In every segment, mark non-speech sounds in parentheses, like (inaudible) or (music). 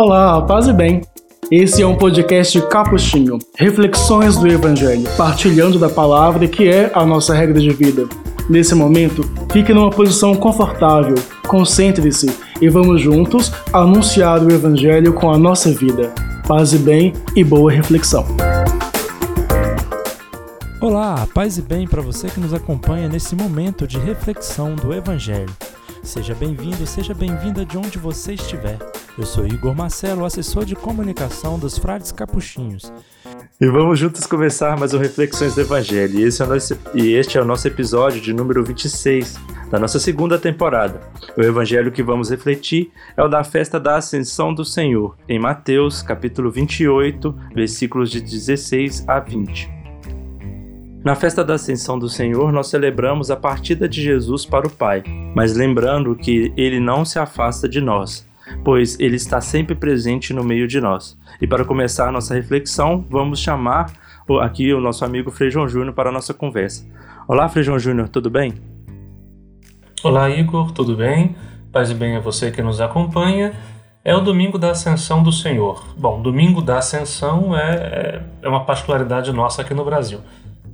Olá, paz e bem. Esse é um podcast capuchinho, reflexões do Evangelho, partilhando da palavra que é a nossa regra de vida. Nesse momento, fique numa posição confortável, concentre-se e vamos juntos anunciar o Evangelho com a nossa vida. Paz e bem e boa reflexão. Olá, paz e bem para você que nos acompanha nesse momento de reflexão do Evangelho. Seja bem-vindo, seja bem-vinda de onde você estiver. Eu sou Igor Marcelo, assessor de comunicação dos Frades Capuchinhos. E vamos juntos começar mais um Reflexões do Evangelho. E, esse é nosso, e este é o nosso episódio de número 26 da nossa segunda temporada. O evangelho que vamos refletir é o da festa da Ascensão do Senhor, em Mateus, capítulo 28, versículos de 16 a 20. Na festa da Ascensão do Senhor, nós celebramos a partida de Jesus para o Pai, mas lembrando que ele não se afasta de nós, pois ele está sempre presente no meio de nós. E para começar a nossa reflexão, vamos chamar aqui o nosso amigo Frei João Júnior para a nossa conversa. Olá, Frei João Júnior, tudo bem? Olá, Igor, tudo bem? Paz e bem a você que nos acompanha. É o domingo da Ascensão do Senhor. Bom, domingo da Ascensão é, é, uma particularidade nossa aqui no Brasil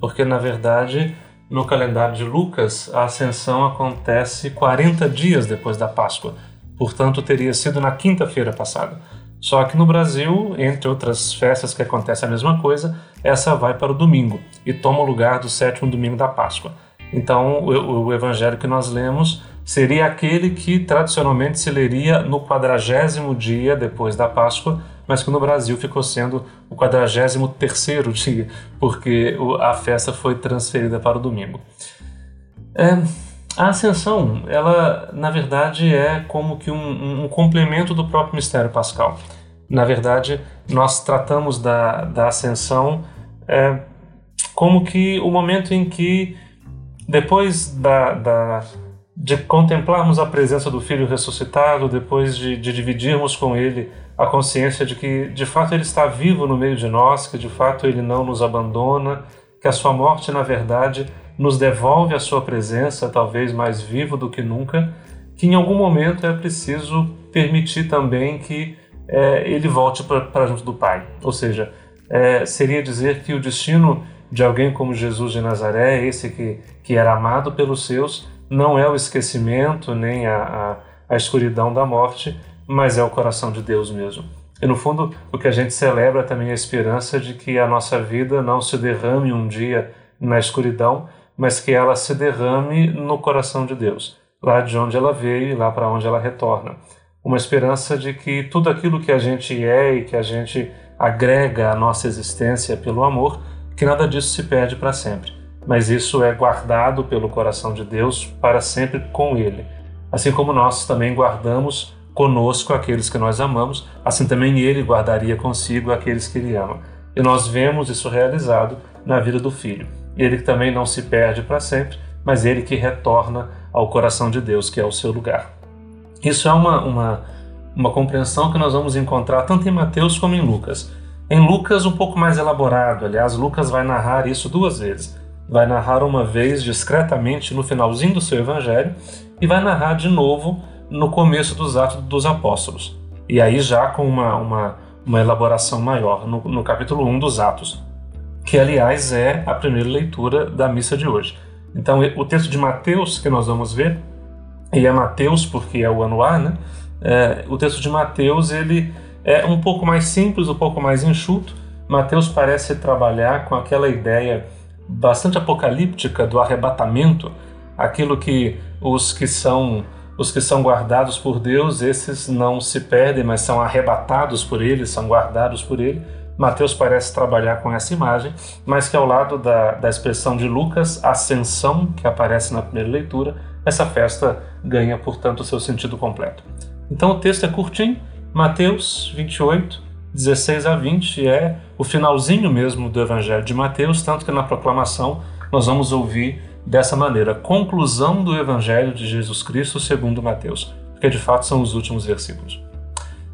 porque na verdade no calendário de Lucas a ascensão acontece 40 dias depois da Páscoa, portanto teria sido na quinta-feira passada. Só que no Brasil, entre outras festas que acontece a mesma coisa, essa vai para o domingo e toma o lugar do sétimo domingo da Páscoa. Então, o, o evangelho que nós lemos seria aquele que tradicionalmente se leria no quadragésimo dia depois da Páscoa, mas que no Brasil ficou sendo o 43º (laughs) dia, porque a festa foi transferida para o domingo. É, a Ascensão, ela na verdade é como que um, um, complemento do próprio mistério pascal. Na verdade, nós tratamos da, da Ascensão é, como que o momento em que, depois da, da de contemplarmos a presença do Filho ressuscitado, depois de, de, dividirmos com Ele a consciência de que de fato Ele está vivo no meio de nós, que de fato Ele não nos abandona, que a Sua morte, na verdade, nos devolve a Sua presença, talvez mais vivo do que nunca, que em algum momento é preciso permitir também que é, Ele volte para junto do Pai. Ou seja, é, seria dizer que o destino de alguém como Jesus de Nazaré, esse que, que era amado pelos seus, não é o esquecimento nem a, a, a escuridão da morte, mas é o coração de Deus mesmo. E no fundo, o que a gente celebra também é a esperança de que a nossa vida não se derrame um dia na escuridão, mas que ela se derrame no coração de Deus, lá de onde ela veio e lá para onde ela retorna. Uma esperança de que tudo aquilo que a gente é e que a gente agrega à nossa existência pelo amor, que nada disso se perde para sempre mas isso é guardado pelo coração de Deus para sempre com Ele. Assim como nós também guardamos conosco aqueles que nós amamos, assim também Ele guardaria consigo aqueles que Ele ama. E nós vemos isso realizado na vida do Filho. Ele também não se perde para sempre, mas Ele que retorna ao coração de Deus, que é o seu lugar. Isso é uma, uma, uma compreensão que nós vamos encontrar tanto em Mateus como em Lucas. Em Lucas, um pouco mais elaborado, aliás, Lucas vai narrar isso duas vezes vai narrar uma vez discretamente no finalzinho do seu evangelho e vai narrar de novo no começo dos Atos dos Apóstolos. E aí já com uma, uma, uma elaboração maior no, no capítulo 1 dos Atos, que aliás é a primeira leitura da missa de hoje. Então o texto de Mateus que nós vamos ver, e é Mateus porque é o ano A, né? É, o texto de Mateus ele é um pouco mais simples, um pouco mais enxuto. Mateus parece trabalhar com aquela ideia bastante apocalíptica do arrebatamento, aquilo que os que são os que são guardados por Deus, esses não se perdem, mas são arrebatados por ele, são guardados por ele. Mateus parece trabalhar com essa imagem, mas que ao lado da, da expressão de Lucas, ascensão, que aparece na primeira leitura, essa festa ganha, portanto, o seu sentido completo. Então o texto é curtinho, Mateus 28, 16 a 20 é o finalzinho mesmo do Evangelho de Mateus, tanto que na proclamação nós vamos ouvir dessa maneira, conclusão do Evangelho de Jesus Cristo segundo Mateus, porque de fato são os últimos versículos.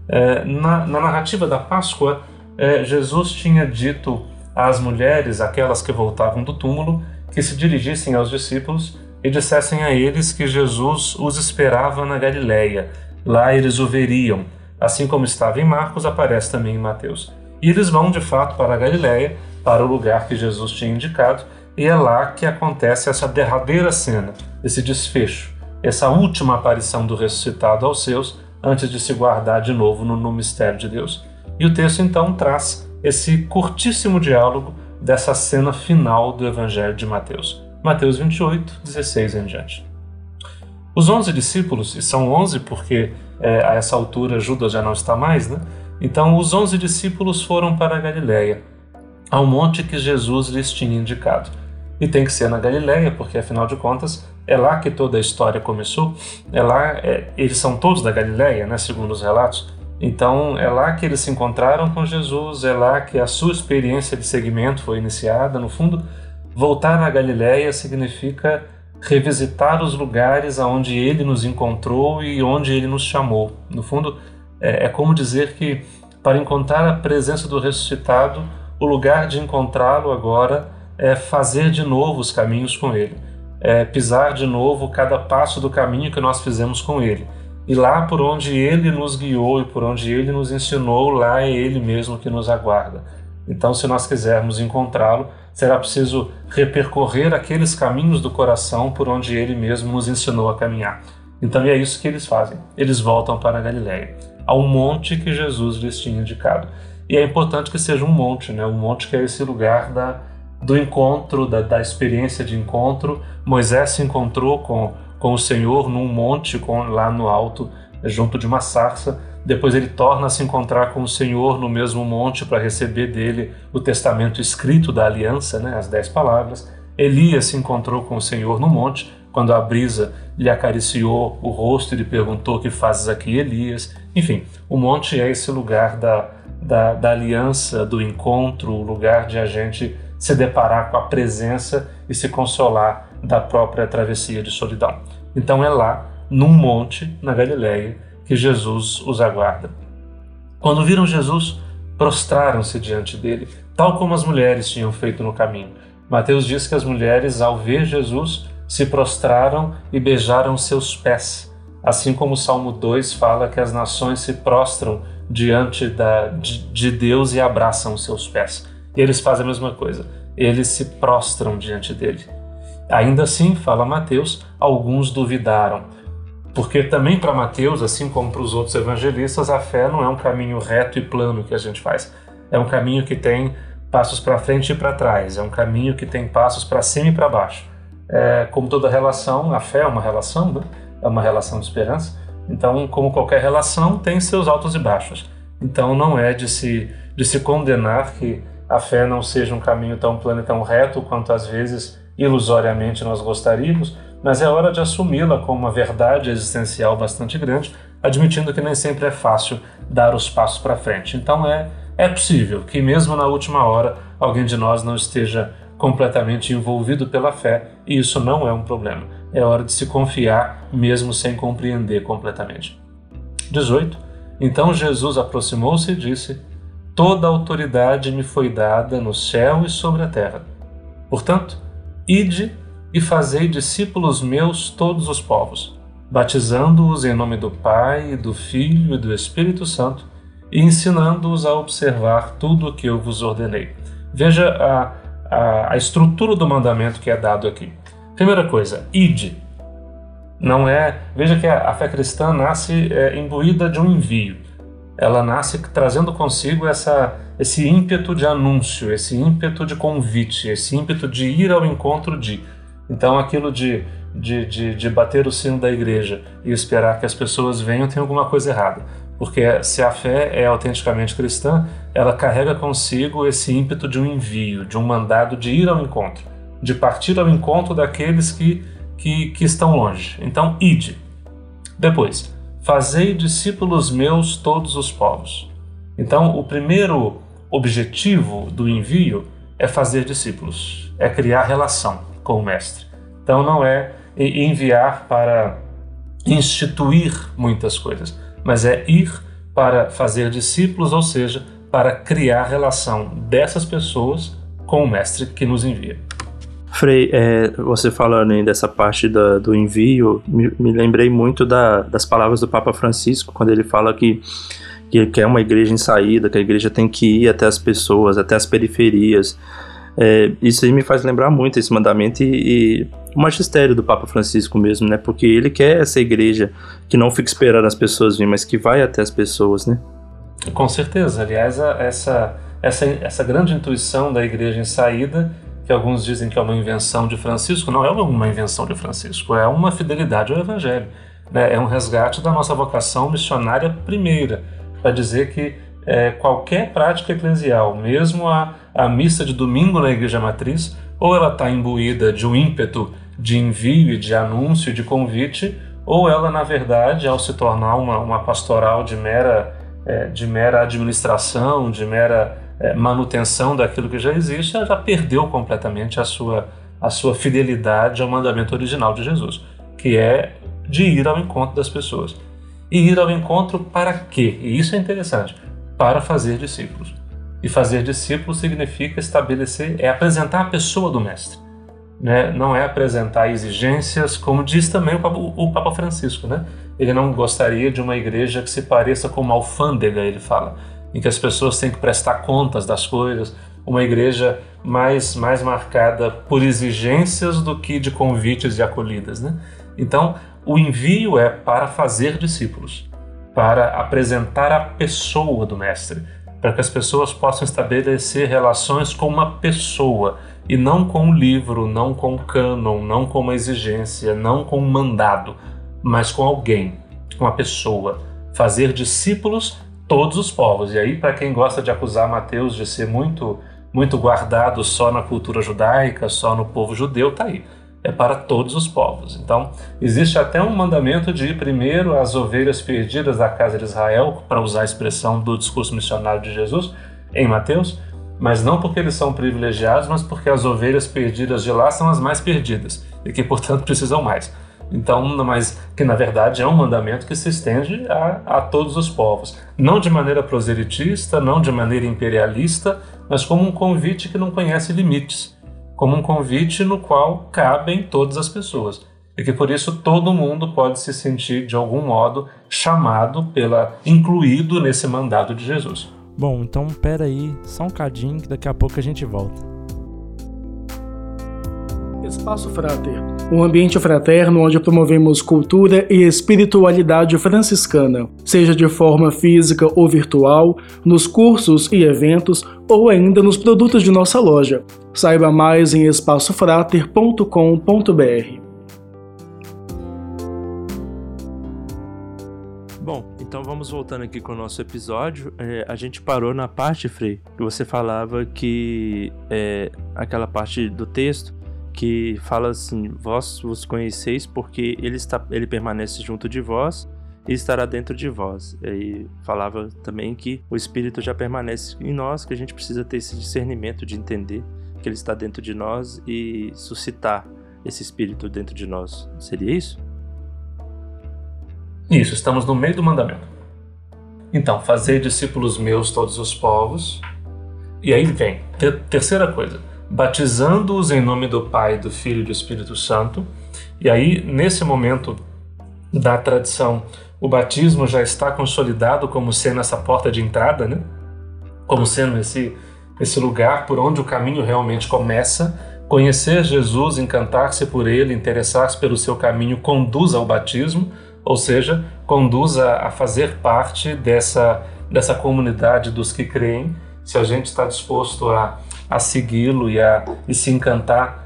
É, na, na, narrativa da Páscoa, é, Jesus tinha dito às mulheres, aquelas que voltavam do túmulo, que se dirigissem aos discípulos e dissessem a eles que Jesus os esperava na Galileia. Lá eles o veriam assim como estava em Marcos, aparece também em Mateus. E eles vão de fato para a Galiléia, para o lugar que Jesus tinha indicado, e é lá que acontece essa derradeira cena, esse desfecho, essa última aparição do ressuscitado aos seus, antes de se guardar de novo no, no mistério de Deus. E o texto então traz esse curtíssimo diálogo dessa cena final do Evangelho de Mateus. Mateus 28, 16 em diante. Os onze discípulos, e são onze porque é, a essa altura Judas já não está mais, né? Então os onze discípulos foram para a Galiléia, ao monte que Jesus lhes tinha indicado. E tem que ser na Galiléia, porque afinal de contas é lá que toda a história começou. É lá, é, eles são todos da Galiléia, né, segundo os relatos. Então é lá que eles se encontraram com Jesus, é lá que a sua experiência de seguimento foi iniciada. No fundo, voltar à Galiléia significa revisitar os lugares aonde ele nos encontrou e onde ele nos chamou. No fundo, é, é como dizer que para encontrar a presença do ressuscitado, o lugar de encontrá-lo agora é fazer de novo os caminhos com ele, é pisar de novo cada passo do caminho que nós fizemos com ele. E lá por onde ele nos guiou e por onde ele nos ensinou, lá é ele mesmo que nos aguarda. Então, se nós quisermos encontrá-lo, será preciso repercorrer aqueles caminhos do coração por onde ele mesmo nos ensinou a caminhar. Então, é isso que eles fazem. Eles voltam para Galiléia, ao monte que Jesus lhes tinha indicado. E é importante que seja um monte, né? Um monte que é esse lugar da, do encontro, da, da experiência de encontro. Moisés se encontrou com, com o Senhor num monte com, lá no alto, junto de uma sarça. Depois ele torna a se encontrar com o Senhor no mesmo monte para receber dele o testamento escrito da aliança, né, as dez palavras. Elias se encontrou com o Senhor no monte, quando a brisa lhe acariciou o rosto e lhe perguntou: que fazes aqui, Elias? Enfim, o monte é esse lugar da, da, da aliança, do encontro, o lugar de a gente se deparar com a presença e se consolar da própria travessia de solidão. Então é lá, num monte, na Galileia, que Jesus os aguarda. Quando viram Jesus, prostraram-se diante dele, tal como as mulheres tinham feito no caminho. Mateus diz que as mulheres, ao ver Jesus, se prostraram e beijaram seus pés, assim como o Salmo 2 fala que as nações se prostram diante da, de, de Deus e abraçam seus pés. Eles fazem a mesma coisa, eles se prostram diante dele. Ainda assim, fala Mateus, alguns duvidaram. Porque também para Mateus, assim como para os outros evangelistas, a fé não é um caminho reto e plano que a gente faz. É um caminho que tem passos para frente e para trás, é um caminho que tem passos para cima e para baixo. É, como toda relação, a fé é uma relação, né? é uma relação de esperança. Então, como qualquer relação, tem seus altos e baixos. Então, não é de se, de se condenar que a fé não seja um caminho tão plano e tão reto quanto às vezes ilusoriamente nós gostaríamos, mas é hora de assumi-la como uma verdade existencial bastante grande, admitindo que nem sempre é fácil dar os passos para frente. Então é, é possível que mesmo na última hora alguém de nós não esteja completamente envolvido pela fé, e isso não é um problema. É hora de se confiar mesmo sem compreender completamente. 18. Então Jesus aproximou-se e disse: Toda autoridade me foi dada no céu e sobre a terra. Portanto, ide e fazei discípulos meus todos os povos, batizando-os em nome do Pai, do Filho e do Espírito Santo, e ensinando-os a observar tudo o que eu vos ordenei. Veja a, a, a estrutura do mandamento que é dado aqui. Primeira coisa, ide. Não é. Veja que a, a fé cristã nasce é, imbuída de um envio. Ela nasce trazendo consigo essa, esse ímpeto de anúncio, esse ímpeto de convite, esse ímpeto de ir ao encontro de. Então, aquilo de, de, de, de, bater o sino da igreja e esperar que as pessoas venham tem alguma coisa errada. Porque se a fé é autenticamente cristã, ela carrega consigo esse ímpeto de um envio, de um mandado de ir ao encontro, de partir ao encontro daqueles que, que, que estão longe. Então, ide. Depois, fazei discípulos meus todos os povos. Então, o primeiro objetivo do envio é fazer discípulos, é criar relação com o Mestre. Então não é enviar para instituir muitas coisas, mas é ir para fazer discípulos, ou seja, para criar relação dessas pessoas com o Mestre que nos envia. Frei, é, você falando aí dessa parte da, do envio, me, me lembrei muito da, das palavras do Papa Francisco, quando ele fala que que, que é uma igreja em saída, que a igreja tem que ir até as pessoas, até as periferias. É, isso aí me faz lembrar muito esse mandamento e, e, o magistério do Papa Francisco mesmo, né? Porque ele quer essa igreja que não fica esperando as pessoas virem, mas que vai até as pessoas, né? Com certeza. Aliás, essa, essa, essa grande intuição da igreja em saída, que alguns dizem que é uma invenção de Francisco, não é uma invenção de Francisco, é uma fidelidade ao Evangelho. Né? É um resgate da nossa vocação missionária primeira, para dizer que é, qualquer prática eclesial, mesmo a, a missa de domingo na igreja matriz, ou ela está imbuída de um ímpeto de envio de anúncio, de convite, ou ela, na verdade, ao se tornar uma, uma pastoral de mera, é, de mera administração, de mera é, manutenção daquilo que já existe, ela já perdeu completamente a sua, a sua fidelidade ao mandamento original de Jesus, que é de ir ao encontro das pessoas. E ir ao encontro para quê? E isso é interessante para fazer discípulos. E fazer discípulos significa estabelecer, é apresentar a pessoa do Mestre. Né? Não é apresentar exigências, como diz também o Papa, o Papa Francisco. Né? Ele não gostaria de uma igreja que se pareça com uma alfândega, ele fala, em que as pessoas têm que prestar contas das coisas. Uma igreja mais, mais marcada por exigências do que de convites e acolhidas. Né? Então, o envio é para fazer discípulos para apresentar a pessoa do Mestre, para que as pessoas possam estabelecer relações com uma pessoa e não com um livro, não com um cânon, não com uma exigência, não com um mandado, mas com alguém, com uma pessoa. Fazer discípulos todos os povos. E aí, para quem gosta de acusar Mateus de ser muito, muito guardado só na cultura judaica, só no povo judeu, tá aí é para todos os povos. Então, existe até um mandamento de ir primeiro às ovelhas perdidas da casa de Israel, para usar a expressão do discurso missionário de Jesus em Mateus, mas não porque eles são privilegiados, mas porque as ovelhas perdidas de lá são as mais perdidas e que, portanto, precisam mais. Então, mas que na verdade é um mandamento que se estende a, a todos os povos, não de maneira proselitista, não de maneira imperialista, mas como um convite que não conhece limites como um convite no qual cabem todas as pessoas. E que por isso todo mundo pode se sentir de algum modo chamado pela incluído nesse mandado de Jesus. Bom, então pera aí, só um cadinho que daqui a pouco a gente volta. Espaço Frater, um ambiente fraterno onde promovemos cultura e espiritualidade franciscana, seja de forma física ou virtual, nos cursos e eventos ou ainda nos produtos de nossa loja. Saiba mais em espaçofrater.com.br. Bom, então vamos voltando aqui com o nosso episódio. É, a gente parou na parte, Frei, que você falava que é, aquela parte do texto que fala assim: Vós vos conheceis porque ele, está, ele permanece junto de vós e estará dentro de vós. E falava também que o Espírito já permanece em nós, que a gente precisa ter esse discernimento de entender que ele está dentro de nós e suscitar esse Espírito dentro de nós. Seria isso? Isso, estamos no meio do mandamento. Então, fazer discípulos meus todos os povos. E aí vem, ter, terceira coisa, batizando-os em nome do Pai, do Filho e do Espírito Santo. E aí, nesse momento da tradição, o batismo já está consolidado como sendo essa porta de entrada, né? Como sendo esse, esse lugar por onde o caminho realmente começa. Conhecer Jesus, encantar-se por ele, interessar-se pelo seu caminho, conduz ao batismo, ou seja, conduz a, a fazer parte dessa, dessa comunidade dos que creem. Se a gente está disposto a a segui-lo e, a, e se encantar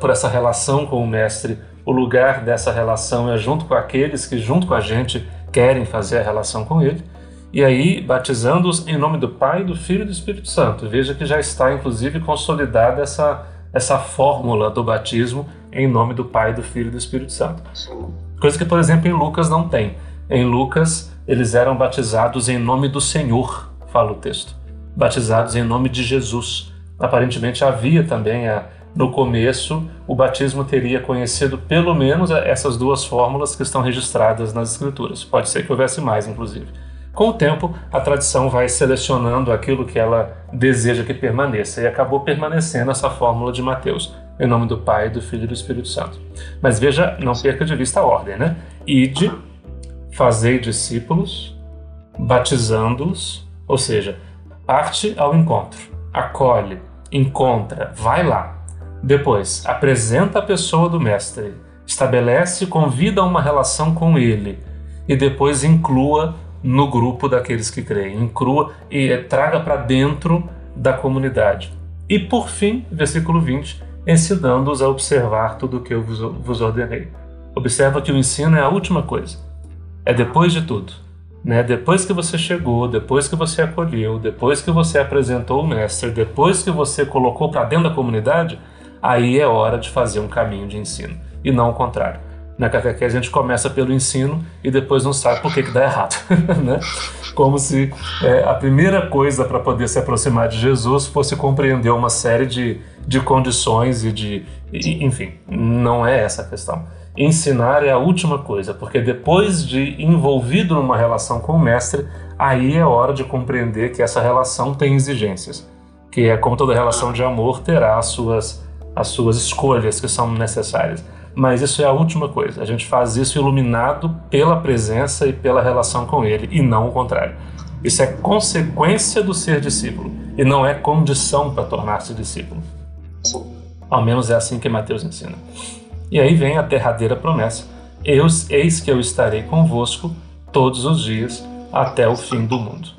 por essa relação com o Mestre. O lugar dessa relação é junto com aqueles que, junto com a gente, querem fazer a relação com Ele. E aí, batizando-os em nome do Pai, do Filho e do Espírito Santo. Veja que já está, inclusive, consolidada essa, essa fórmula do batismo em nome do Pai, do Filho e do Espírito Santo. Coisa que, por exemplo, em Lucas não tem. Em Lucas, eles eram batizados em nome do Senhor, fala o texto. Batizados em nome de Jesus aparentemente havia também a, no começo o batismo teria conhecido pelo menos essas duas fórmulas que estão registradas nas escrituras. Pode ser que houvesse mais, inclusive. Com o tempo, a tradição vai selecionando aquilo que ela deseja que permaneça e acabou permanecendo essa fórmula de Mateus, em nome do Pai, do Filho e do Espírito Santo. Mas veja, não perca de vista a ordem, né? Ide, fazei discípulos, batizando-os, ou seja, parte ao encontro, acolhe, encontra, vai lá. Depois, apresenta a pessoa do Mestre, estabelece e convida uma relação com ele, e depois inclua no grupo daqueles que creem, inclua e traga para dentro da comunidade. E por fim, versículo 20, ensinando-os a observar tudo o que eu vos ordenei. Observa que o ensino é a última coisa. É depois de tudo. Né? Depois que você chegou, depois que você acolheu, depois que você apresentou o mestre, depois que você colocou para dentro da comunidade, aí é hora de fazer um caminho de ensino. E não o contrário. Na catequese a gente começa pelo ensino e depois não sabe por que, que dá errado. (laughs) né? Como se é, a primeira coisa para poder se aproximar de Jesus fosse compreender uma série de, de condições e de. E, enfim, não é essa a questão. Ensinar é a última coisa, porque depois de envolvido numa relação com o mestre, aí é hora de compreender que essa relação tem exigências. Que é como toda relação de amor terá as suas, as suas escolhas que são necessárias mas isso é a última coisa. A gente faz isso iluminado pela presença e pela relação com Ele, e não o contrário. Isso é consequência do ser discípulo, e não é condição para tornar-se discípulo. Ao menos é assim que Mateus ensina. E aí vem a derradeira promessa: Eis, eis que eu estarei convosco todos os dias até o fim do mundo.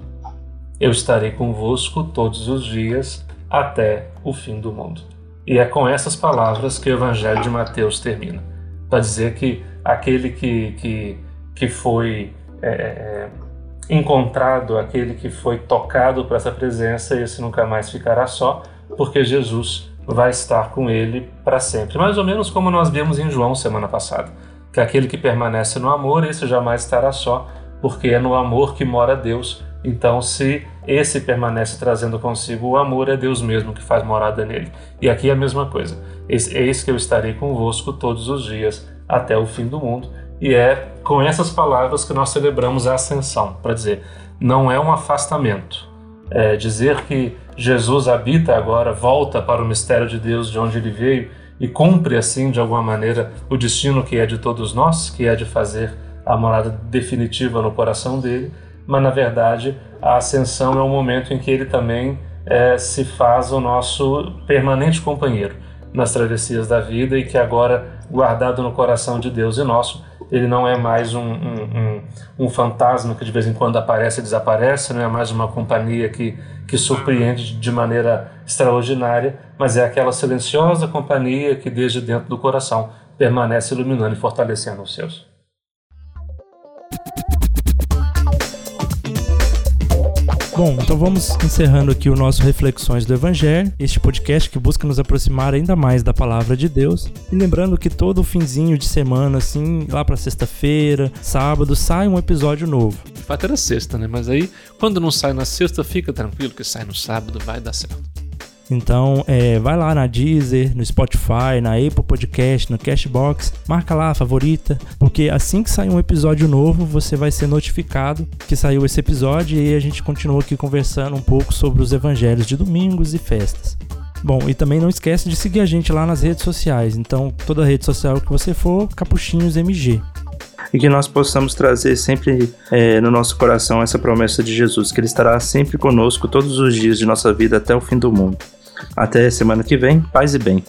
Eu estarei convosco todos os dias até o fim do mundo. E é com essas palavras que o Evangelho de Mateus termina, para dizer que aquele que, que, que foi é, é, encontrado, aquele que foi tocado por essa presença, esse nunca mais ficará só, porque Jesus vai estar com ele para sempre. Mais ou menos como nós vimos em João semana passada, que aquele que permanece no amor, esse jamais estará só, porque é no amor que mora Deus. Então, se esse permanece trazendo consigo o amor, é Deus mesmo que faz morada nele. E aqui é a mesma coisa. Eis que eu estarei convosco todos os dias até o fim do mundo. E é com essas palavras que nós celebramos a ascensão, para dizer, não é um afastamento. É dizer que Jesus habita agora, volta para o mistério de Deus de onde ele veio e cumpre assim de alguma maneira o destino que é de todos nós, que é de fazer a morada definitiva no coração dele, mas na verdade a ascensão é o momento em que ele também é, se faz o nosso permanente companheiro nas travessias da vida e que agora, guardado no coração de Deus e nosso, ele não é mais um, um, um, um fantasma que de vez em quando aparece e desaparece, não é mais uma companhia que, que surpreende de maneira extraordinária, mas é aquela silenciosa companhia que desde dentro do coração permanece iluminando e fortalecendo os seus. Bom, então vamos encerrando aqui o nosso Reflexões do Evangelho, este podcast que busca nos aproximar ainda mais da palavra de Deus. E lembrando que todo finzinho de semana, assim, lá para sexta-feira, sábado, sai um episódio novo. De fato era sexta, né? Mas aí, quando não sai na sexta, fica tranquilo que sai no sábado, vai dar certo. Então, é, vai lá na Deezer, no Spotify, na Apple Podcast, no Cashbox, marca lá a favorita, porque assim que sair um episódio novo, você vai ser notificado que saiu esse episódio e a gente continua aqui conversando um pouco sobre os evangelhos de domingos e festas. Bom, e também não esquece de seguir a gente lá nas redes sociais. Então, toda rede social que você for, Capuchinhos MG e que nós possamos trazer sempre é, no nosso coração essa promessa de Jesus, que Ele estará sempre conosco todos os dias de nossa vida até o fim do mundo. Até semana que vem, paz e bem.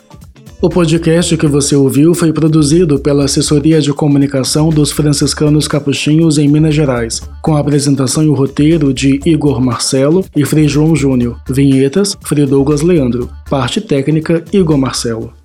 O podcast que você ouviu foi produzido pela Assessoria de Comunicação dos Franciscanos Capuchinhos em Minas Gerais, com a apresentação e o roteiro de Igor Marcelo e Frei João Júnior. Vinhetas, Frei Douglas Leandro. Parte técnica, Igor Marcelo.